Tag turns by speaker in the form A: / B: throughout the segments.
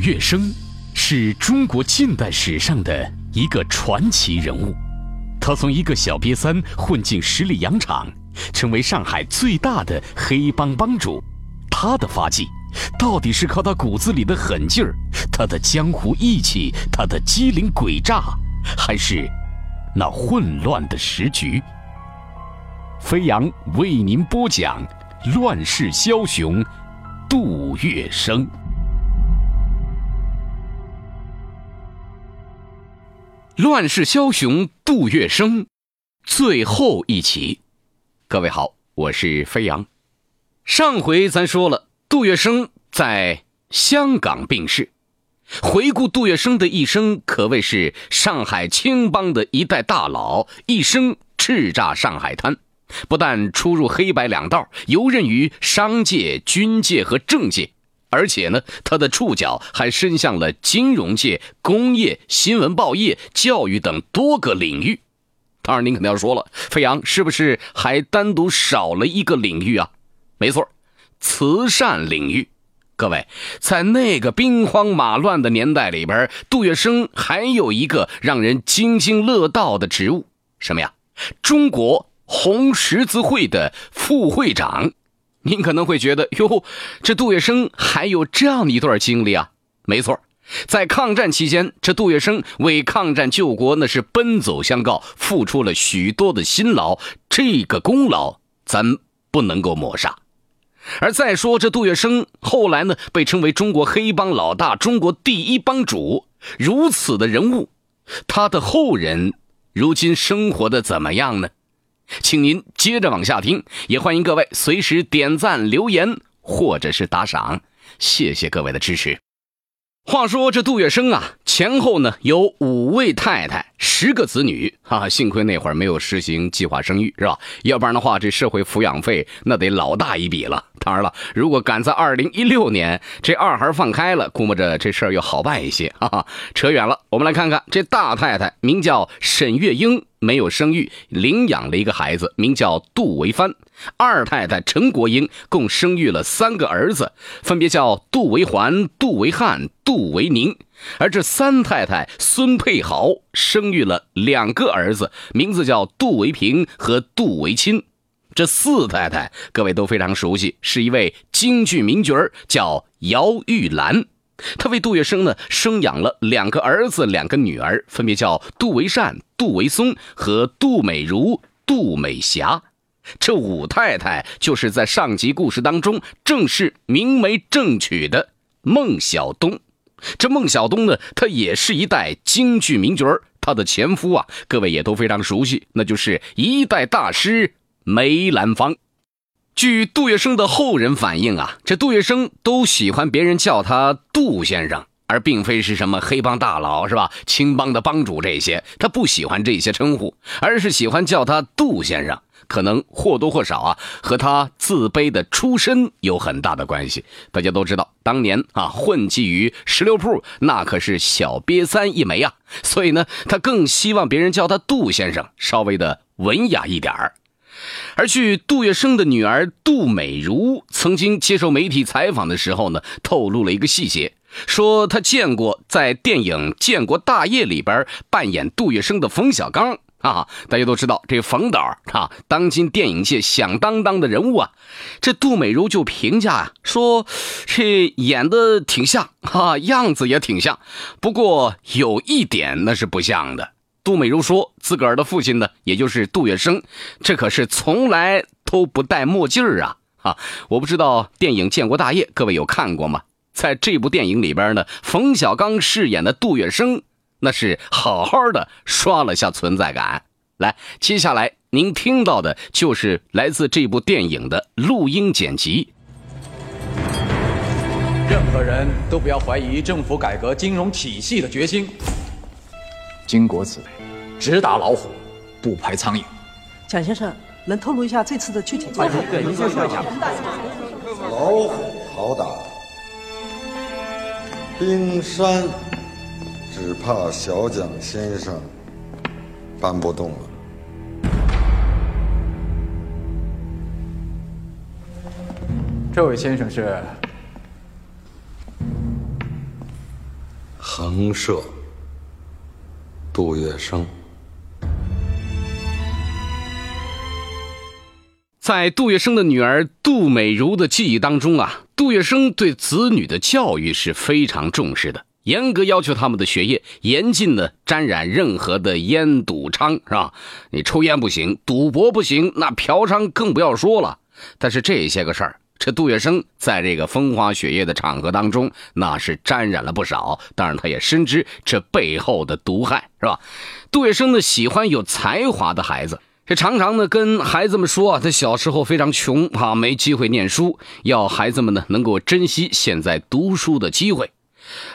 A: 杜月笙是中国近代史上的一个传奇人物，他从一个小瘪三混进十里洋场，成为上海最大的黑帮帮主。他的发迹，到底是靠他骨子里的狠劲儿，他的江湖义气，他的机灵诡诈，还是那混乱的时局？飞扬为您播讲《乱世枭雄》杜月笙。乱世枭雄杜月笙，最后一集。各位好，我是飞扬。上回咱说了，杜月笙在香港病逝。回顾杜月笙的一生，可谓是上海青帮的一代大佬，一生叱咤上海滩。不但出入黑白两道，游刃于商界、军界和政界。而且呢，他的触角还伸向了金融界、工业、新闻报业、教育等多个领域。当然，您肯定要说了，飞扬是不是还单独少了一个领域啊？没错，慈善领域。各位，在那个兵荒马乱的年代里边，杜月笙还有一个让人津津乐道的职务，什么呀？中国红十字会的副会长。您可能会觉得，哟，这杜月笙还有这样的一段经历啊？没错，在抗战期间，这杜月笙为抗战救国那是奔走相告，付出了许多的辛劳，这个功劳咱不能够抹杀。而再说这杜月笙后来呢，被称为中国黑帮老大、中国第一帮主，如此的人物，他的后人如今生活的怎么样呢？请您接着往下听，也欢迎各位随时点赞、留言或者是打赏，谢谢各位的支持。话说这杜月笙啊，前后呢有五位太太，十个子女，哈，幸亏那会儿没有实行计划生育，是吧？要不然的话，这社会抚养费那得老大一笔了。当然了，如果赶在二零一六年这二孩放开了，估摸着这事儿又好办一些。哈哈，扯远了，我们来看看这大太太名叫沈月英。没有生育，领养了一个孩子，名叫杜维帆。二太太陈国英共生育了三个儿子，分别叫杜维环、杜维汉、杜维宁。而这三太太孙佩豪生育了两个儿子，名字叫杜维平和杜维钦。这四太太各位都非常熟悉，是一位京剧名角叫姚玉兰。他为杜月笙呢生养了两个儿子，两个女儿，分别叫杜维善、杜维松和杜美如、杜美霞。这五太太就是在上集故事当中正式明媒正娶的孟小冬。这孟小冬呢，他也是一代京剧名角他的前夫啊，各位也都非常熟悉，那就是一代大师梅兰芳。据杜月笙的后人反映啊，这杜月笙都喜欢别人叫他杜先生，而并非是什么黑帮大佬是吧？青帮的帮主这些，他不喜欢这些称呼，而是喜欢叫他杜先生。可能或多或少啊，和他自卑的出身有很大的关系。大家都知道，当年啊混迹于十六铺，那可是小瘪三一枚啊，所以呢，他更希望别人叫他杜先生，稍微的文雅一点儿。而据杜月笙的女儿杜美如曾经接受媒体采访的时候呢，透露了一个细节，说她见过在电影《建国大业》里边扮演杜月笙的冯小刚啊。大家都知道这冯导啊，当今电影界响当当的人物啊。这杜美如就评价啊，说这演的挺像啊，样子也挺像，不过有一点那是不像的。杜美如说：“自个儿的父亲呢，也就是杜月笙，这可是从来都不戴墨镜啊！啊，我不知道电影《建国大业》各位有看过吗？在这部电影里边呢，冯小刚饰演的杜月笙，那是好好的刷了下存在感。来，接下来您听到的就是来自这部电影的录音剪辑。
B: 任何人都不要怀疑政府改革金融体系的决心。”
C: 经国此类，
B: 只打老虎，不拍苍蝇。
D: 蒋先生，能透露一下这次的具体做法？
E: 对，您先说一下。
F: 老虎好打，冰山只怕小蒋先生搬不动了。
C: 这位先生是？
F: 横社，杜月笙。
A: 在杜月笙的女儿杜美如的记忆当中啊，杜月笙对子女的教育是非常重视的，严格要求他们的学业，严禁呢沾染任何的烟赌娼，是吧？你抽烟不行，赌博不行，那嫖娼更不要说了。但是这些个事儿，这杜月笙在这个风花雪月的场合当中，那是沾染了不少。当然，他也深知这背后的毒害，是吧？杜月笙呢，喜欢有才华的孩子。这常常呢跟孩子们说啊，他小时候非常穷啊，没机会念书，要孩子们呢能够珍惜现在读书的机会。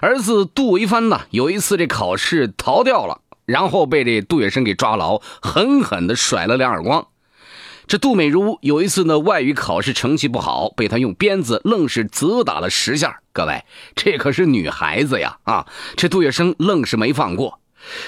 A: 儿子杜维帆呢有一次这考试逃掉了，然后被这杜月笙给抓牢，狠狠的甩了两耳光。这杜美如有一次呢外语考试成绩不好，被他用鞭子愣是责打了十下。各位，这可是女孩子呀啊！这杜月笙愣是没放过。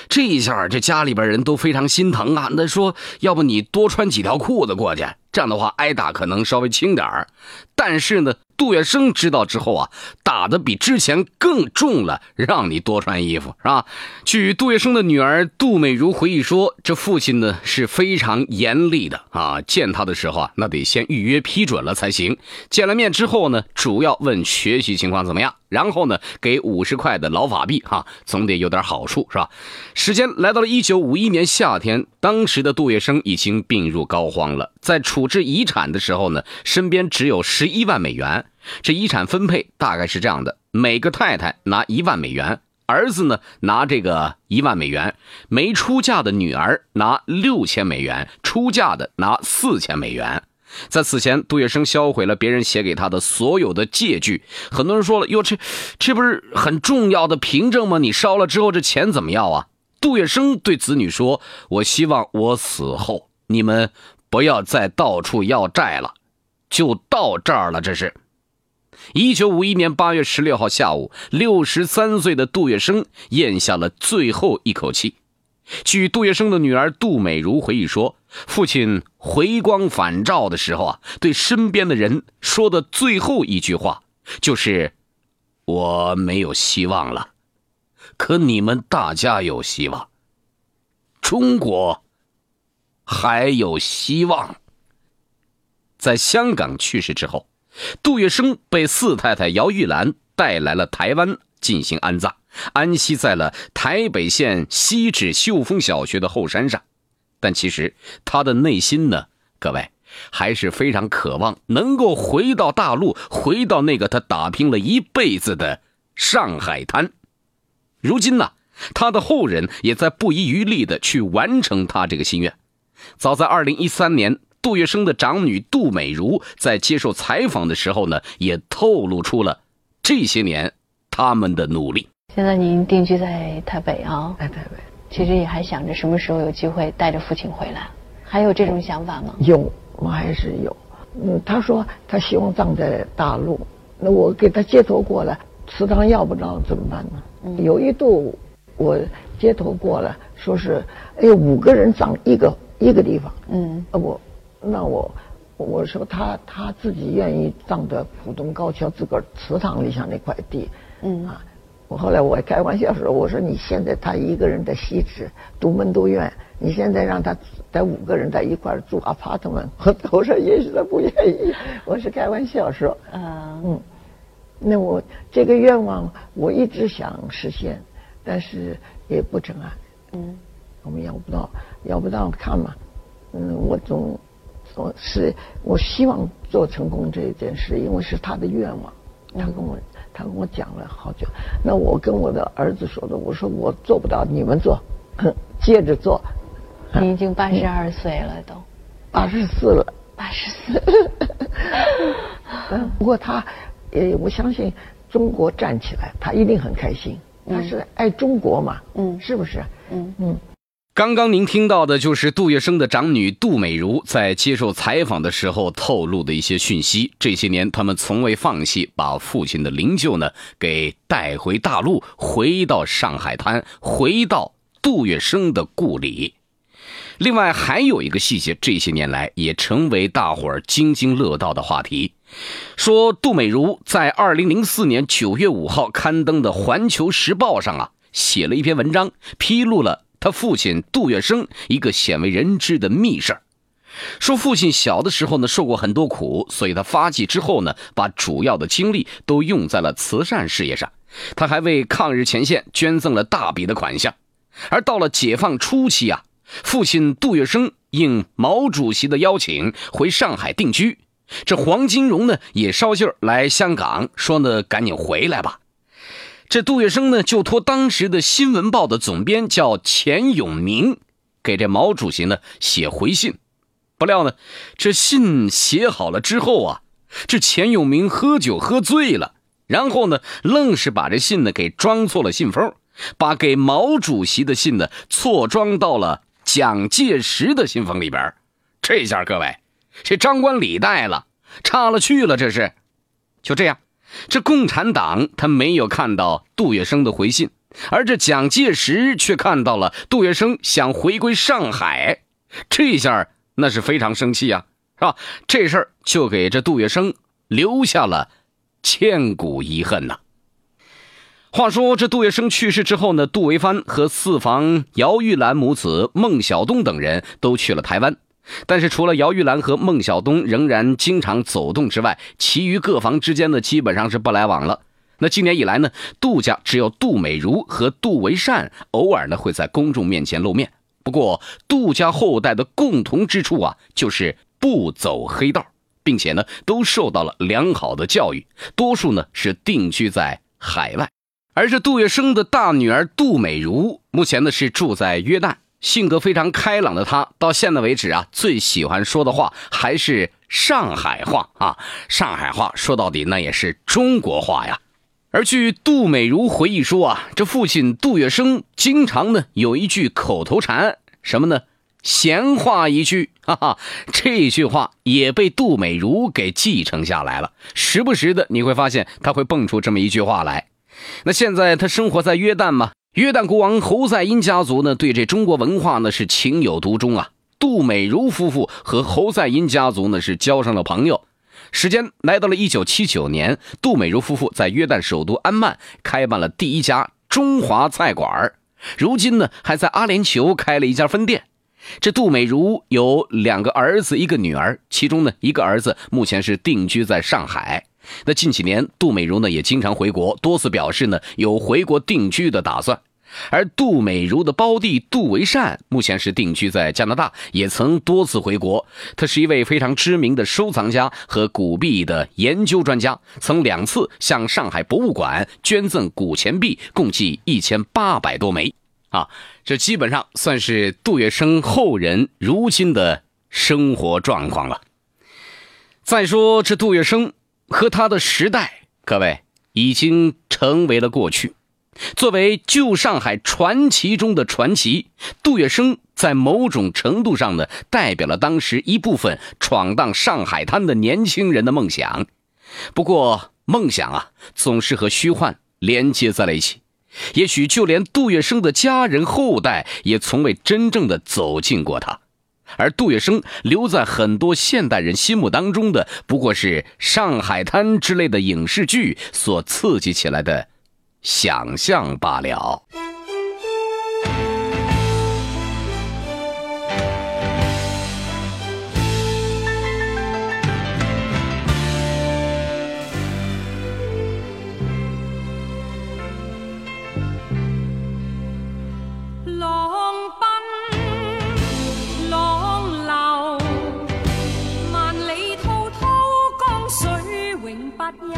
A: 这一下，这家里边人都非常心疼啊！那说，要不你多穿几条裤子过去，这样的话挨打可能稍微轻点儿。但是呢，杜月笙知道之后啊，打的比之前更重了，让你多穿衣服，是吧？据杜月笙的女儿杜美如回忆说，这父亲呢是非常严厉的啊，见他的时候啊，那得先预约批准了才行。见了面之后呢，主要问学习情况怎么样。然后呢，给五十块的老法币，哈，总得有点好处，是吧？时间来到了一九五一年夏天，当时的杜月笙已经病入膏肓了。在处置遗产的时候呢，身边只有十一万美元。这遗产分配大概是这样的：每个太太拿一万美元，儿子呢拿这个一万美元，没出嫁的女儿拿六千美元，出嫁的拿四千美元。在此前，杜月笙销毁了别人写给他的所有的借据。很多人说了：“哟，这这不是很重要的凭证吗？你烧了之后，这钱怎么要啊？”杜月笙对子女说：“我希望我死后，你们不要再到处要债了。”就到这儿了。这是一九五一年八月十六号下午，六十三岁的杜月笙咽下了最后一口气。据杜月笙的女儿杜美如回忆说，父亲回光返照的时候啊，对身边的人说的最后一句话就是：“我没有希望了，可你们大家有希望，中国还有希望。”在香港去世之后，杜月笙被四太太姚玉兰带来了台湾进行安葬。安息在了台北县西址秀峰小学的后山上，但其实他的内心呢，各位还是非常渴望能够回到大陆，回到那个他打拼了一辈子的上海滩。如今呢，他的后人也在不遗余力的去完成他这个心愿。早在二零一三年，杜月笙的长女杜美如在接受采访的时候呢，也透露出了这些年他们的努力。
E: 现在您定居在台北啊？
G: 在台北，
E: 其实也还想着什么时候有机会带着父亲回来，还有这种想法吗？
G: 有，我还是有。嗯，他说他希望葬在大陆，那我给他接头过来，祠堂要不着怎么办呢？嗯，有一度我接头过来，说是哎五个人葬一个一个地方，嗯，啊我，那我我说他他自己愿意葬在浦东高桥自个儿祠堂里向那块地，嗯啊。我后来我开玩笑说：“我说你现在他一个人在西直独门独院，你现在让他在五个人在一块住 apartment，我说也许他不愿意。我是开玩笑说，嗯嗯，那我这个愿望我一直想实现，但是也不成啊。嗯，我们要不到要不到看嘛。嗯，我总我是我希望做成功这一件事，因为是他的愿望，他跟我。”他跟我讲了好久，那我跟我的儿子说的，我说我做不到，你们做，接着做。
E: 你已经八十二岁了，都
G: 八十四了。
E: 八十四。
G: 嗯，不过他，呃，我相信中国站起来，他一定很开心。他是爱中国嘛？嗯，是不是？嗯嗯。
A: 刚刚您听到的就是杜月笙的长女杜美如在接受采访的时候透露的一些讯息。这些年，他们从未放弃把父亲的灵柩呢给带回大陆，回到上海滩，回到杜月笙的故里。另外，还有一个细节，这些年来也成为大伙儿津津乐道的话题。说杜美如在二零零四年九月五号刊登的《环球时报》上啊，写了一篇文章，披露了他父亲杜月笙一个鲜为人知的秘事说父亲小的时候呢受过很多苦，所以他发迹之后呢，把主要的精力都用在了慈善事业上。他还为抗日前线捐赠了大笔的款项。而到了解放初期啊，父亲杜月笙应毛主席的邀请回上海定居。这黄金荣呢也捎信来香港，说呢赶紧回来吧。这杜月笙呢就托当时的新闻报的总编叫钱永明，给这毛主席呢写回信。不料呢，这信写好了之后啊，这钱永明喝酒喝醉了，然后呢愣是把这信呢给装错了信封，把给毛主席的信呢错装到了蒋介石的信封里边。这下各位。这张冠李戴了，差了去了，这是。就这样，这共产党他没有看到杜月笙的回信，而这蒋介石却看到了杜月笙想回归上海，这下那是非常生气啊，是吧？这事儿就给这杜月笙留下了千古遗恨呐。话说这杜月笙去世之后呢，杜维藩和四房姚玉兰母子孟小冬等人都去了台湾。但是除了姚玉兰和孟小冬仍然经常走动之外，其余各房之间呢基本上是不来往了。那今年以来呢，杜家只有杜美如和杜维善偶尔呢会在公众面前露面。不过杜家后代的共同之处啊，就是不走黑道，并且呢都受到了良好的教育，多数呢是定居在海外。而这杜月笙的大女儿杜美如，目前呢是住在约旦。性格非常开朗的他，到现在为止啊，最喜欢说的话还是上海话啊。上海话说到底，那也是中国话呀。而据杜美如回忆说啊，这父亲杜月笙经常呢有一句口头禅，什么呢？闲话一句，哈哈，这句话也被杜美如给继承下来了。时不时的你会发现他会蹦出这么一句话来。那现在他生活在约旦吗？约旦国王侯赛因家族呢，对这中国文化呢是情有独钟啊。杜美如夫妇和侯赛因家族呢是交上了朋友。时间来到了一九七九年，杜美如夫妇在约旦首都安曼开办了第一家中华菜馆如今呢还在阿联酋开了一家分店。这杜美如有两个儿子，一个女儿，其中呢一个儿子目前是定居在上海。那近几年，杜美如呢也经常回国，多次表示呢有回国定居的打算。而杜美如的胞弟杜维善目前是定居在加拿大，也曾多次回国。他是一位非常知名的收藏家和古币的研究专家，曾两次向上海博物馆捐赠古钱币，共计一千八百多枚。啊，这基本上算是杜月笙后人如今的生活状况了。再说这杜月笙和他的时代，各位已经成为了过去。作为旧上海传奇中的传奇，杜月笙在某种程度上呢，代表了当时一部分闯荡上海滩的年轻人的梦想。不过，梦想啊，总是和虚幻连接在了一起。也许就连杜月笙的家人后代，也从未真正的走进过他。而杜月笙留在很多现代人心目当中的，不过是上海滩之类的影视剧所刺激起来的。想象罢了。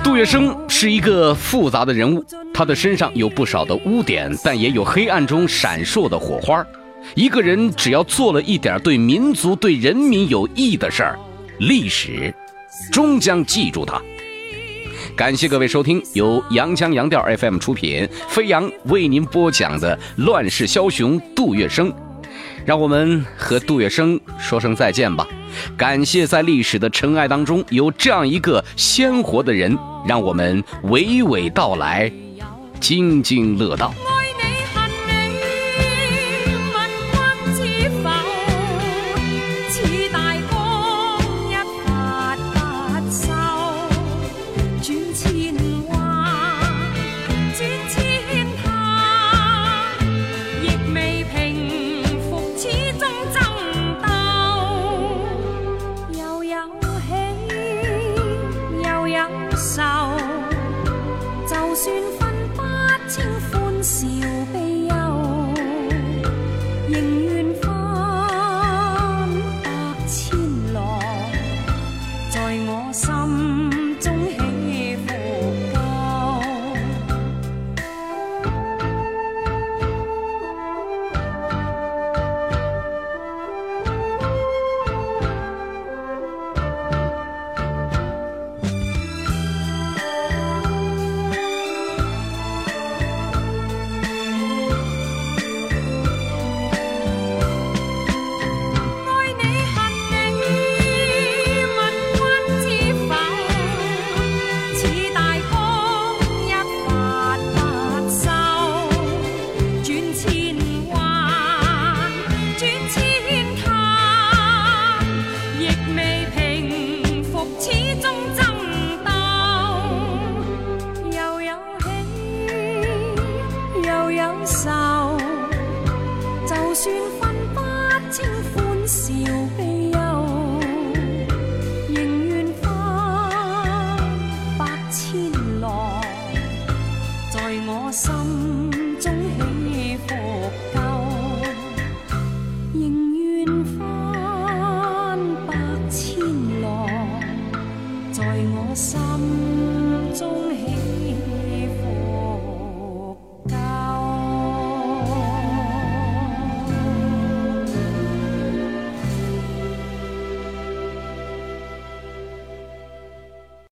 A: 杜月笙是一个复杂的人物，他的身上有不少的污点，但也有黑暗中闪烁的火花。一个人只要做了一点对民族、对人民有益的事儿，历史终将记住他。感谢各位收听由阳江阳调 FM 出品、飞扬为您播讲的《乱世枭雄》杜月笙。让我们和杜月笙说声再见吧。感谢在历史的尘埃当中有这样一个鲜活的人，让我们娓娓道来，津津乐道。